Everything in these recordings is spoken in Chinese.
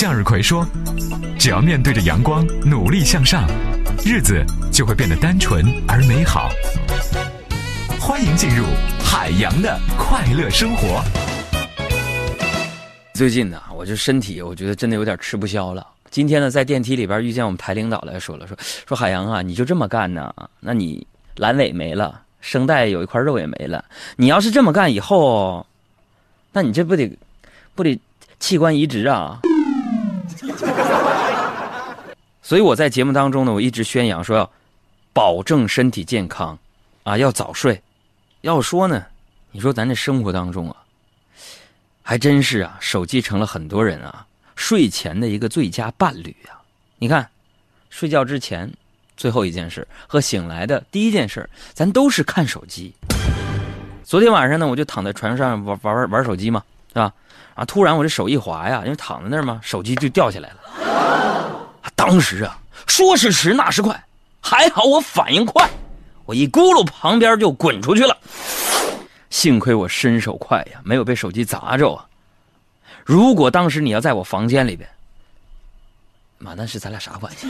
向日葵说：“只要面对着阳光，努力向上，日子就会变得单纯而美好。”欢迎进入海洋的快乐生活。最近呢，我这身体，我觉得真的有点吃不消了。今天呢，在电梯里边遇见我们台领导来说了，说说海洋啊，你就这么干呢？那你阑尾没了，声带有一块肉也没了。你要是这么干以后，那你这不得不得器官移植啊？所以我在节目当中呢，我一直宣扬说要保证身体健康啊，要早睡。要说呢，你说咱这生活当中啊，还真是啊，手机成了很多人啊睡前的一个最佳伴侣啊。你看，睡觉之前最后一件事和醒来的第一件事，咱都是看手机。昨天晚上呢，我就躺在床上玩玩玩玩手机嘛，是吧？啊，突然我这手一滑呀，因为躺在那儿嘛，手机就掉下来了。当时啊，说时迟那时快，还好我反应快。我一咕噜，旁边就滚出去了。幸亏我身手快呀，没有被手机砸着啊。如果当时你要在我房间里边，妈，那是咱俩啥关系？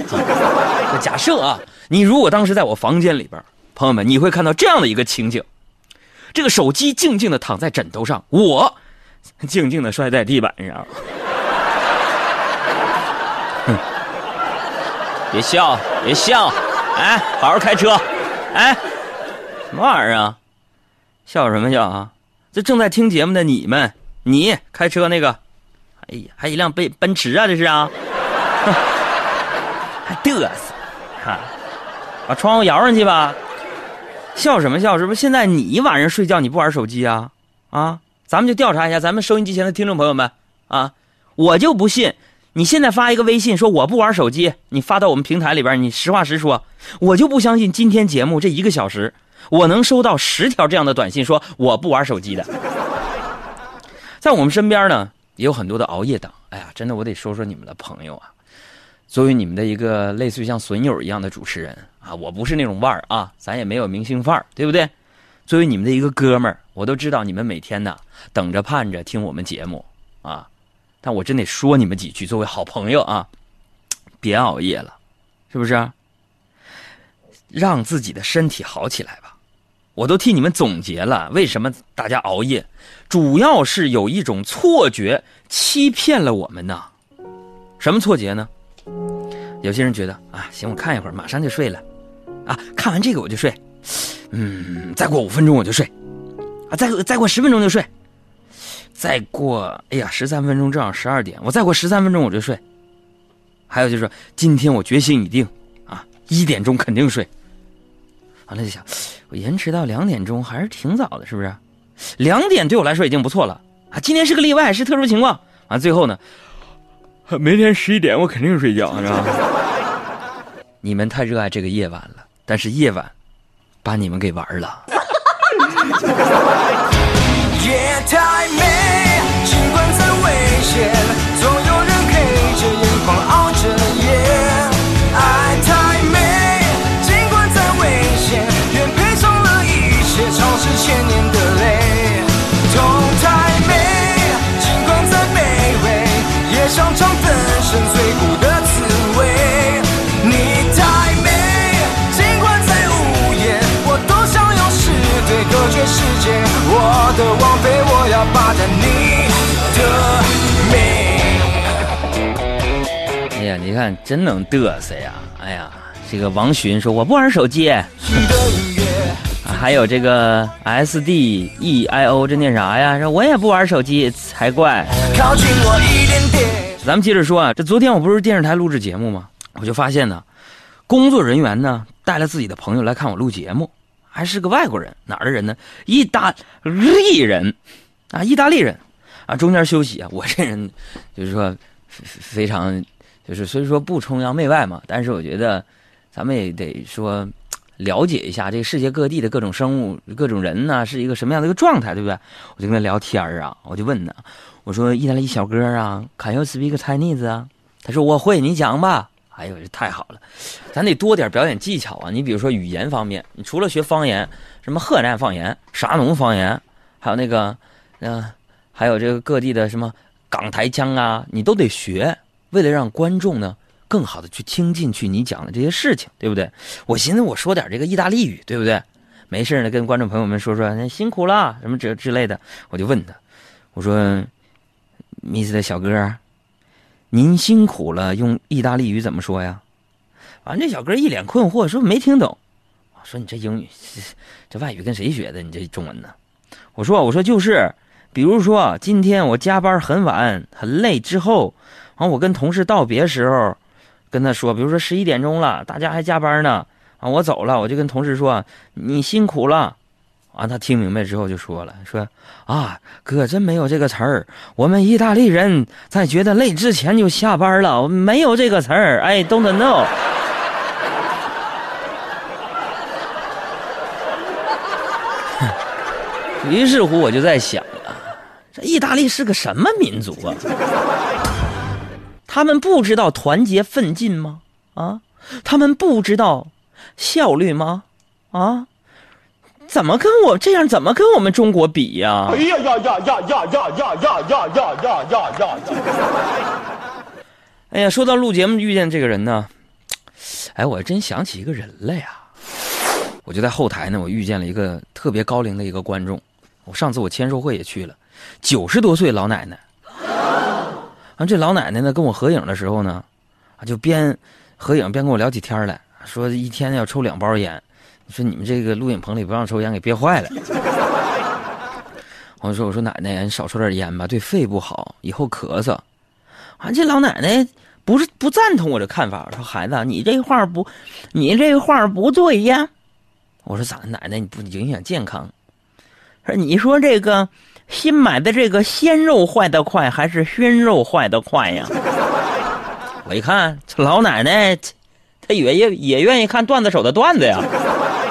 假设啊，你如果当时在我房间里边，朋友们，你会看到这样的一个情景：这个手机静静的躺在枕头上，我静静的摔在地板上。别笑，别笑，哎，好好开车。哎，什么玩意儿啊？笑什么笑啊？这正在听节目的你们，你开车那个，哎呀，还一辆奔奔驰啊，这是啊？还嘚瑟，哈，把窗户摇上去吧。笑什么笑？是不是现在你晚上睡觉你不玩手机啊？啊，咱们就调查一下咱们收音机前的听众朋友们啊，我就不信。你现在发一个微信说我不玩手机，你发到我们平台里边，你实话实说，我就不相信今天节目这一个小时，我能收到十条这样的短信说我不玩手机的。在我们身边呢，也有很多的熬夜党。哎呀，真的，我得说说你们的朋友啊。作为你们的一个类似于像损友一样的主持人啊，我不是那种腕儿啊，咱也没有明星范儿，对不对？作为你们的一个哥们儿，我都知道你们每天呢等着盼着听我们节目啊。但我真得说你们几句，作为好朋友啊，别熬夜了，是不是？让自己的身体好起来吧。我都替你们总结了，为什么大家熬夜，主要是有一种错觉欺骗了我们呢？什么错觉呢？有些人觉得啊，行，我看一会儿，马上就睡了，啊，看完这个我就睡，嗯，再过五分钟我就睡，啊，再再过十分钟就睡。再过，哎呀，十三分钟正好十二点，我再过十三分钟我就睡。还有就是，今天我决心已定，啊，一点钟肯定睡。完了就想，我延迟到两点钟还是挺早的，是不是？两点对我来说已经不错了啊。今天是个例外，是特殊情况。完最后呢，明天十一点我肯定睡觉，是吧？你们太热爱这个夜晚了，但是夜晚把你们给玩了。看，真能嘚瑟呀！哎呀，这个王寻说我不玩手机。还有这个 S D E I O，这念啥呀？说我也不玩手机才怪。咱们接着说啊，这昨天我不是电视台录制节目吗？我就发现呢，工作人员呢带了自己的朋友来看我录节目。还是个外国人，哪儿的人呢？意大利人，啊，意大利人，啊，中间休息啊。我这人就是说非常，就是虽说不崇洋媚外嘛，但是我觉得咱们也得说了解一下这个世界各地的各种生物、各种人呢，是一个什么样的一个状态，对不对？我就跟他聊天啊，我就问他，我说意大利小哥啊，Can you speak Chinese 啊？他说我会，你讲吧。哎呦，这太好了，咱得多点表演技巧啊！你比如说语言方面，你除了学方言，什么河南方言、沙农方言，还有那个，嗯，还有这个各地的什么港台腔啊，你都得学为了让观众呢更好的去听进去你讲的这些事情，对不对？我寻思我说点这个意大利语，对不对？没事呢，跟观众朋友们说说，那辛苦了什么之之类的。我就问他，我说，Mr 小哥，您辛苦了，用意大利语怎么说呀？完，这小哥一脸困惑，说没听懂。我说你这英语，这外语跟谁学的？你这中文呢？我说我说就是，比如说今天我加班很晚很累之后，完我跟同事道别时候，跟他说，比如说十一点钟了，大家还加班呢。啊，我走了，我就跟同事说：“你辛苦了。”完，他听明白之后就说了：“说啊，哥真没有这个词儿。我们意大利人在觉得累之前就下班了，没有这个词儿。哎，don't know。”于是乎，我就在想啊，这意大利是个什么民族啊？他们不知道团结奋进吗？啊，他们不知道。效率吗？啊？怎么跟我这样？怎么跟我们中国比呀？哎呀呀呀呀呀呀呀呀呀呀呀呀！哎呀，说到录节目遇见这个人呢，哎，我真想起一个人来呀。我就在后台呢，我遇见了一个特别高龄的一个观众。我上次我签售会也去了，九十多岁老奶奶。然后，这老奶奶呢跟我合影的时候呢，啊，就边合影边跟我聊起天来。说一天要抽两包烟，你说你们这个录影棚里不让抽烟，给憋坏了。我说我说奶奶，你少抽点烟吧，对肺不好，以后咳嗽。啊，这老奶奶不是不赞同我这看法，说孩子，你这话不，你这话不对呀。我说咋，奶奶你不影响健康？说你说这个新买的这个鲜肉坏的快，还是熏肉坏的快呀？我一看这老奶奶。他也也也愿意看段子手的段子呀，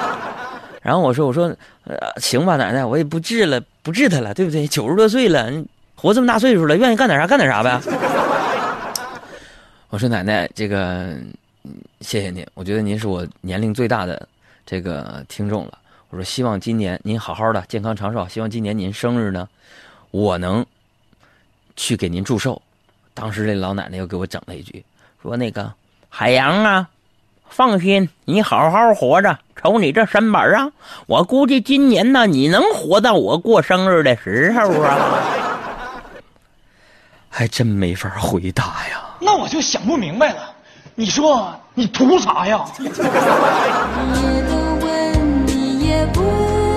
然后我说我说，呃，行吧，奶奶，我也不治了，不治他了，对不对？九十多岁了，活这么大岁数了，愿意干点啥干点啥呗。我说奶奶，这个谢谢您，我觉得您是我年龄最大的这个听众了。我说希望今年您好好的，健康长寿。希望今年您生日呢，我能去给您祝寿。当时这老奶奶又给我整了一句，说那个海洋啊。放心，你好好活着。瞅你这身板啊，我估计今年呢，你能活到我过生日的时候啊。还真没法回答呀。那我就想不明白了，你说你图啥呀？也不。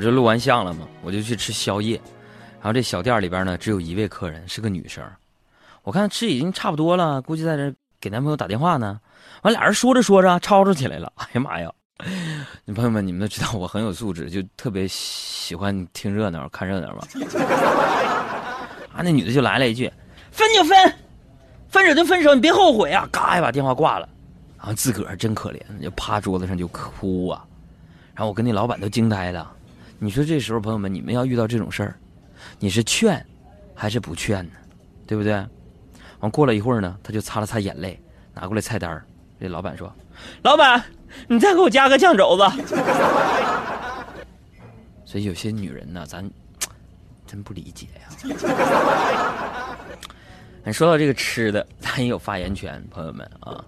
我这录完像了嘛，我就去吃宵夜。然后这小店里边呢，只有一位客人，是个女生。我看吃已经差不多了，估计在这给男朋友打电话呢。完，俩人说着说着吵吵起来了。哎呀妈呀！你朋友们，你们都知道我很有素质，就特别喜欢听热闹、看热闹嘛。啊，那女的就来了一句：“分就分，分手就分手，你别后悔啊！”嘎一把电话挂了。然后自个儿真可怜，就趴桌子上就哭啊。然后我跟那老板都惊呆了，你说这时候朋友们，你们要遇到这种事儿，你是劝还是不劝呢？对不对？完过了一会儿呢，他就擦了擦眼泪，拿过来菜单这老板说：“老板，你再给我加个酱肘子。”所以有些女人呢，咱 真不理解呀。你说到这个吃的，咱也有发言权，朋友们啊。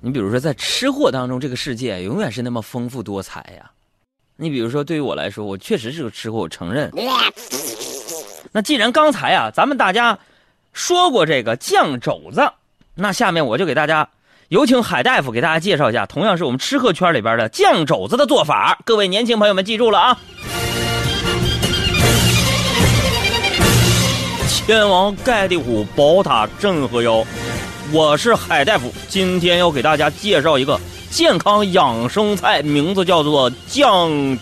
你比如说，在吃货当中，这个世界永远是那么丰富多彩呀。你比如说，对于我来说，我确实是个吃货，我承认。那既然刚才啊，咱们大家说过这个酱肘子，那下面我就给大家有请海大夫给大家介绍一下，同样是我们吃客圈里边的酱肘子的做法。各位年轻朋友们记住了啊！天王盖地虎，宝塔镇河妖。我是海大夫，今天要给大家介绍一个健康养生菜，名字叫做酱。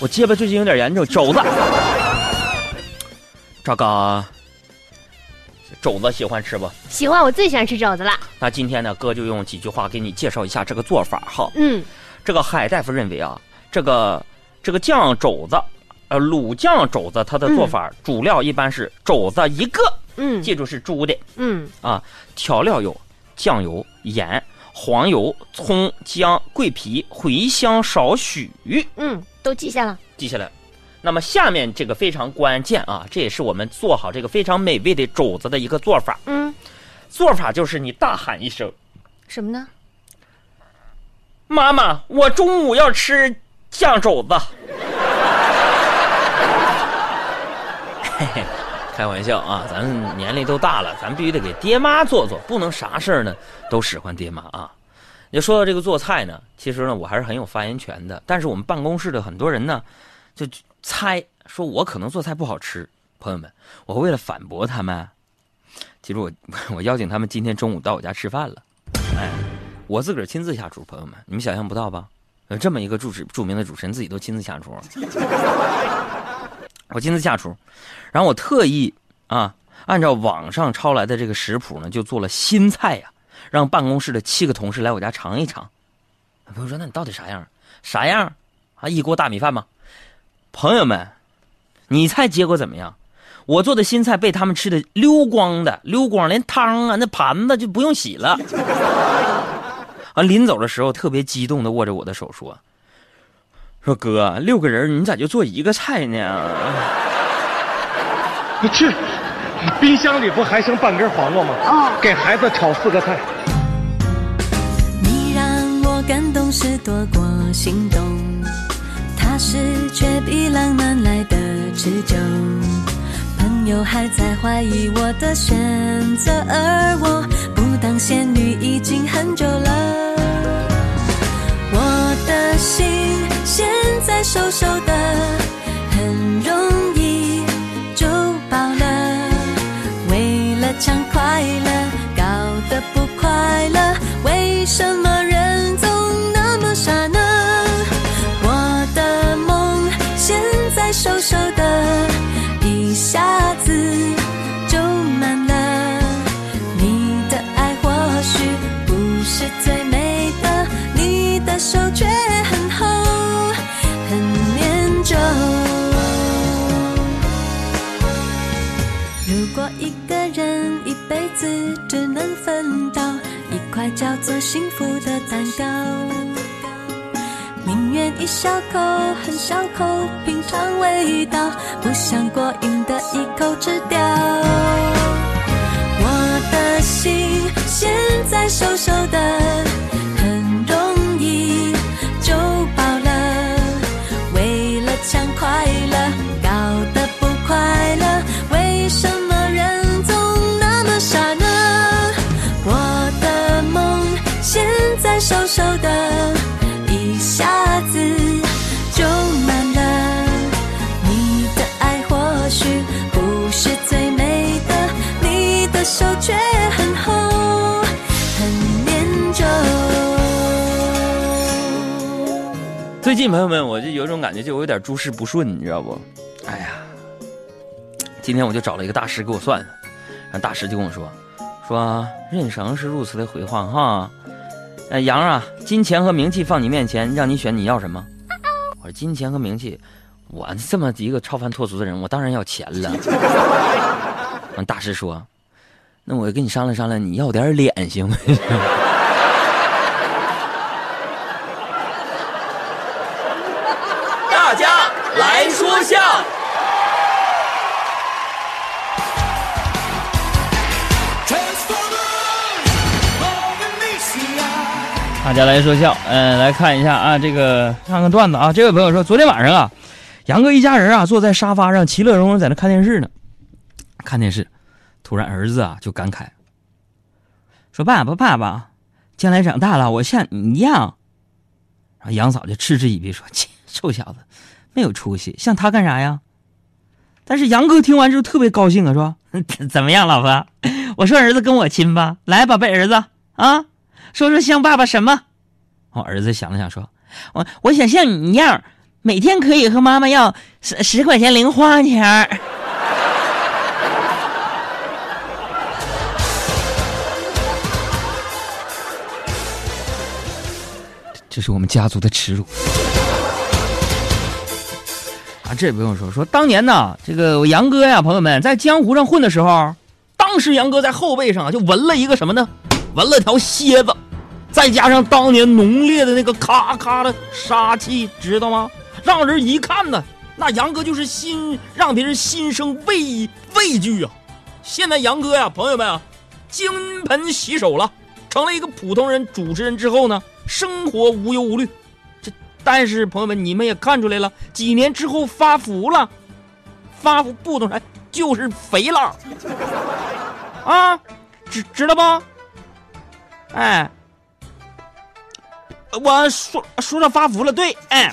我结巴最近有点严重，肘子。这个肘子喜欢吃不？喜欢，我最喜欢吃肘子了。那今天呢，哥就用几句话给你介绍一下这个做法哈。嗯，这个海大夫认为啊，这个这个酱肘子。呃，卤酱肘子它的做法主料一般是肘子一个，嗯，记住是猪的，嗯啊，调料有酱油、盐、黄油、葱、姜、桂皮、茴香少许，嗯，都记下了，记下来。那么下面这个非常关键啊，这也是我们做好这个非常美味的肘子的一个做法。嗯，做法就是你大喊一声，什么呢？妈妈，我中午要吃酱肘子。嘿嘿，开玩笑啊！咱年龄都大了，咱必须得给爹妈做做，不能啥事儿呢都使唤爹妈啊。就说到这个做菜呢，其实呢我还是很有发言权的。但是我们办公室的很多人呢，就猜说我可能做菜不好吃。朋友们，我为了反驳他们，其实我我邀请他们今天中午到我家吃饭了。哎，我自个儿亲自下厨，朋友们，你们想象不到吧？有这么一个主持著名的主持人自己都亲自下厨。我亲自下厨，然后我特意啊，按照网上抄来的这个食谱呢，就做了新菜呀，让办公室的七个同事来我家尝一尝。朋友说：“那你到底啥样？啥样？啊，一锅大米饭吗？”朋友们，你猜结果怎么样？我做的新菜被他们吃的溜光的，溜光连汤啊，那盘子就不用洗了。啊，临走的时候特别激动的握着我的手说。说哥，六个人你咋就做一个菜呢？你去，冰箱里不还剩半根黄瓜吗？啊，给孩子炒四个菜。你让我感动是多过心动，踏实却比浪漫来的持久。朋友还在怀疑我的选择，而我瘦瘦的，很容易就饱了。为了抢快乐，搞得不快乐，为什么幸福的蛋糕，宁愿一小口很小口品尝味道，不想过瘾的一口吃掉。我的心现在瘦瘦的。最近朋友们，我就有一种感觉，就我有点诸事不顺，你知道不？哎呀，今天我就找了一个大师给我算，然后大师就跟我说，说任绳是如此的辉煌哈，哎杨啊，金钱和名气放你面前，让你选，你要什么？我说金钱和名气，我这么一个超凡脱俗的人，我当然要钱了。完大师说，那我跟你商量商量，你要点脸行不行，大家来说笑，嗯，来看一下啊，这个看看段子啊。这位朋友说，昨天晚上啊，杨哥一家人啊，坐在沙发上，其乐融融在那看电视呢。看电视，突然儿子啊就感慨说：“爸爸，爸爸，将来长大了，我像你一样。”然后杨嫂就嗤之以鼻说：“切，臭小子，没有出息，像他干啥呀？”但是杨哥听完之后特别高兴啊，说：“ 怎么样，老婆？我说儿子跟我亲吧，来，宝贝儿子啊，说说像爸爸什么？”我儿子想了想说：“我我想像你一样。”每天可以和妈妈要十十块钱零花钱 这是我们家族的耻辱啊！这也不用说，说当年呢，这个我杨哥呀，朋友们在江湖上混的时候，当时杨哥在后背上就纹了一个什么呢？纹了条蝎子，再加上当年浓烈的那个咔咔的杀气，知道吗？让人一看呢，那杨哥就是心让别人心生畏畏惧啊！现在杨哥呀，朋友们啊，金盆洗手了，成了一个普通人主持人之后呢，生活无忧无虑。这但是朋友们，你们也看出来了，几年之后发福了，发福不懂啥，就是肥了啊，知知道不？哎，我说说到发福了，对，哎。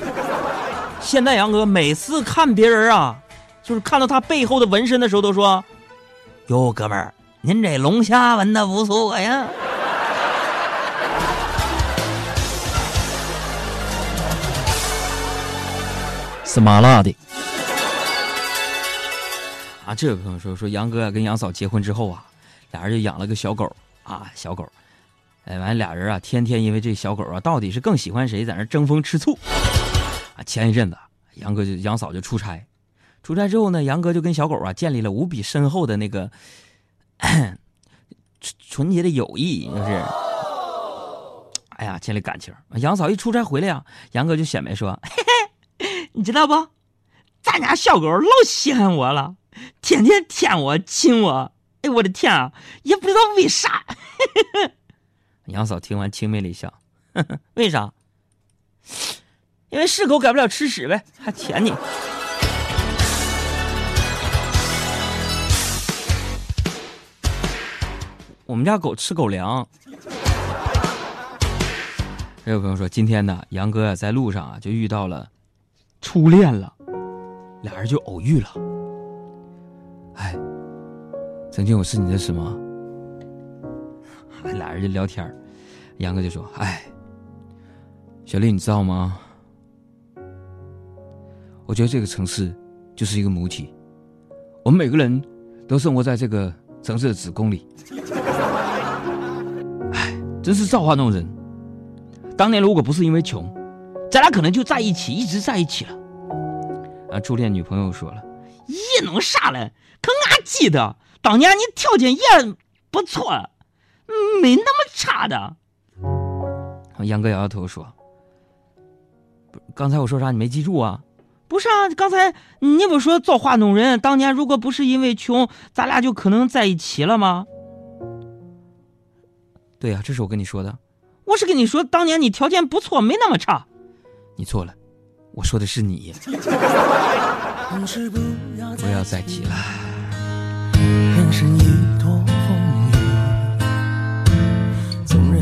现在杨哥每次看别人啊，就是看到他背后的纹身的时候，都说：“哟，哥们儿，您这龙虾纹的不错呀。”是麻辣的。啊，这位朋友说说杨哥跟杨嫂结婚之后啊，俩人就养了个小狗啊，小狗，哎，完俩人啊，天天因为这小狗啊，到底是更喜欢谁，在那争风吃醋啊。前一阵子，杨哥就杨嫂就出差，出差之后呢，杨哥就跟小狗啊建立了无比深厚的那个纯洁的友谊，就是，哎呀，建立感情。杨嫂一出差回来啊，杨哥就显摆说：“嘿嘿，你知道不？咱家小狗老稀罕我了，天天舔我亲我。哎，我的天啊，也不知道为啥。”杨嫂听完轻蔑了一笑：“ 为啥？”因为是狗改不了吃屎呗，还舔你。我们家狗吃狗粮。还有朋友说，今天呢，杨哥呀在路上啊就遇到了初恋了，俩人就偶遇了。哎，曾经我是你的什么？俩人就聊天杨哥就说：“哎，小丽，你知道吗？”我觉得这个城市就是一个母体，我们每个人都生活在这个城市的子宫里。哎，真是造化弄人。当年如果不是因为穷，咱俩可能就在一起，一直在一起了。啊，初恋女朋友说了：“咦，弄啥嘞？可俺记得当年你条件也不错，没那么差的。”杨哥摇摇头说：“刚才我说啥？你没记住啊？”不是啊，刚才你不说造化弄人？当年如果不是因为穷，咱俩就可能在一起了吗？对呀，这是我跟你说的。我是跟你说，当年你条件不错，没那么差。你错了，我说的是你。不要再提了。